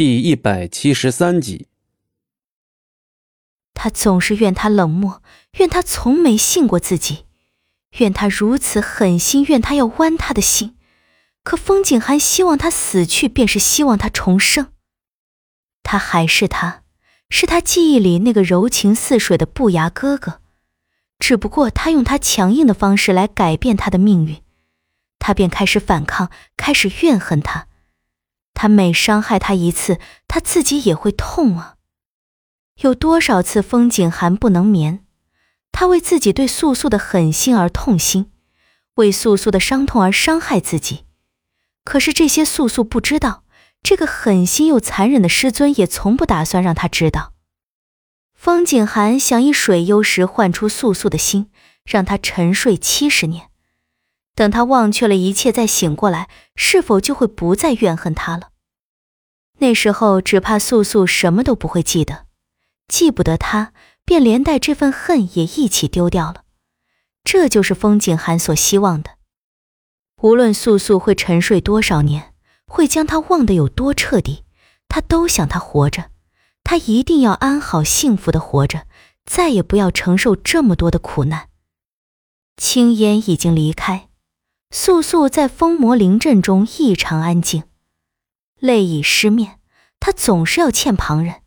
第一百七十三集。他总是怨他冷漠，怨他从没信过自己，怨他如此狠心，怨他要剜他的心。可风景寒希望他死去，便是希望他重生。他还是他，是他记忆里那个柔情似水的不牙哥哥，只不过他用他强硬的方式来改变他的命运，他便开始反抗，开始怨恨他。他每伤害他一次，他自己也会痛啊。有多少次风景寒不能眠，他为自己对素素的狠心而痛心，为素素的伤痛而伤害自己。可是这些素素不知道，这个狠心又残忍的师尊也从不打算让他知道。风景寒想以水幽石换出素素的心，让他沉睡七十年。等他忘却了一切再醒过来，是否就会不再怨恨他了？那时候只怕素素什么都不会记得，记不得他，便连带这份恨也一起丢掉了。这就是风景寒所希望的。无论素素会沉睡多少年，会将他忘得有多彻底，他都想他活着，他一定要安好幸福的活着，再也不要承受这么多的苦难。青烟已经离开。素素在风魔灵阵中异常安静，泪已湿面。他总是要欠旁人，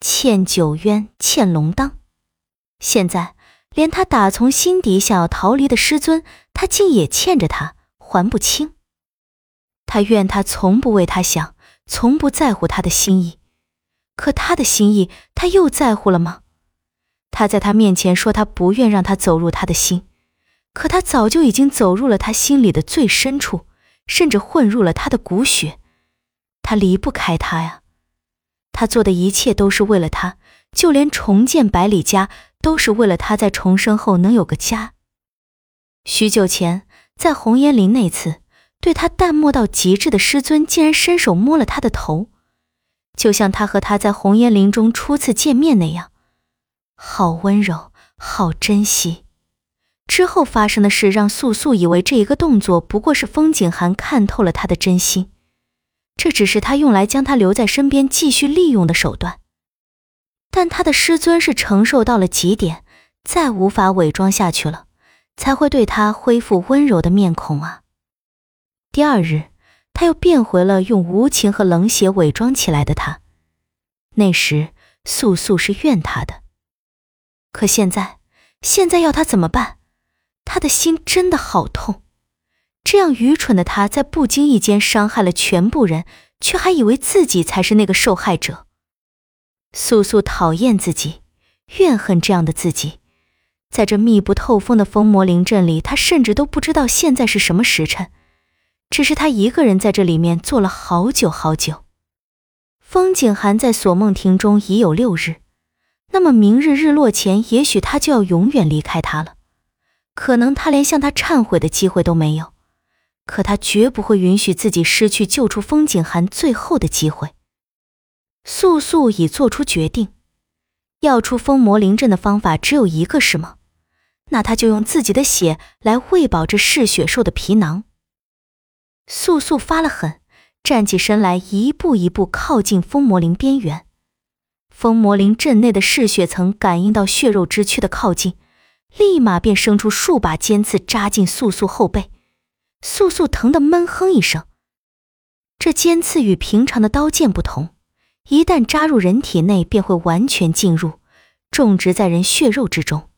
欠九渊，欠龙当。现在连他打从心底想要逃离的师尊，他竟也欠着他，还不清。他怨他从不为他想，从不在乎他的心意。可他的心意，他又在乎了吗？他在他面前说他不愿让他走入他的心。可他早就已经走入了他心里的最深处，甚至混入了他的骨血。他离不开他呀！他做的一切都是为了他，就连重建百里家都是为了他在重生后能有个家。许久前，在红烟林那次，对他淡漠到极致的师尊竟然伸手摸了他的头，就像他和他在红烟林中初次见面那样，好温柔，好珍惜。之后发生的事让素素以为这一个动作不过是风景寒看透了他的真心，这只是他用来将他留在身边继续利用的手段。但他的师尊是承受到了极点，再无法伪装下去了，才会对他恢复温柔的面孔啊。第二日，他又变回了用无情和冷血伪装起来的他。那时素素是怨他的，可现在，现在要他怎么办？他的心真的好痛，这样愚蠢的他在不经意间伤害了全部人，却还以为自己才是那个受害者。素素讨厌自己，怨恨这样的自己。在这密不透风的风魔灵阵里，他甚至都不知道现在是什么时辰，只是他一个人在这里面坐了好久好久。风景寒在锁梦亭中已有六日，那么明日日落前，也许他就要永远离开他了。可能他连向他忏悔的机会都没有，可他绝不会允许自己失去救出风景寒最后的机会。素素已做出决定，要出风魔灵阵的方法只有一个，是吗？那他就用自己的血来喂饱这嗜血兽的皮囊。素素发了狠，站起身来，一步一步靠近风魔灵边缘。风魔灵阵内的嗜血层感应到血肉之躯的靠近。立马便生出数把尖刺扎进素素后背，素素疼得闷哼一声。这尖刺与平常的刀剑不同，一旦扎入人体内，便会完全进入，种植在人血肉之中。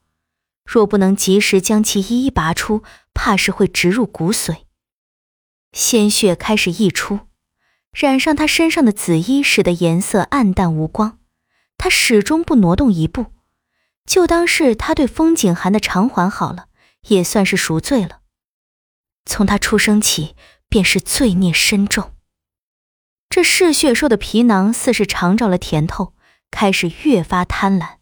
若不能及时将其一一拔出，怕是会植入骨髓。鲜血开始溢出，染上他身上的紫衣，使得颜色暗淡无光。他始终不挪动一步。就当是他对风景寒的偿还好了，也算是赎罪了。从他出生起，便是罪孽深重。这嗜血兽的皮囊似是尝着了甜头，开始越发贪婪。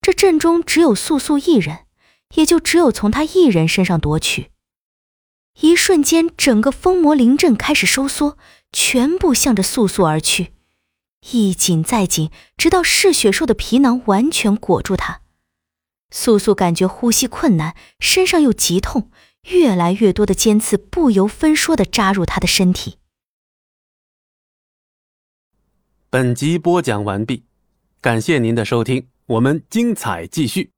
这阵中只有素素一人，也就只有从他一人身上夺取。一瞬间，整个风魔灵阵开始收缩，全部向着素素而去。一紧再紧，直到嗜血兽的皮囊完全裹住他。素素感觉呼吸困难，身上又极痛，越来越多的尖刺不由分说的扎入他的身体。本集播讲完毕，感谢您的收听，我们精彩继续。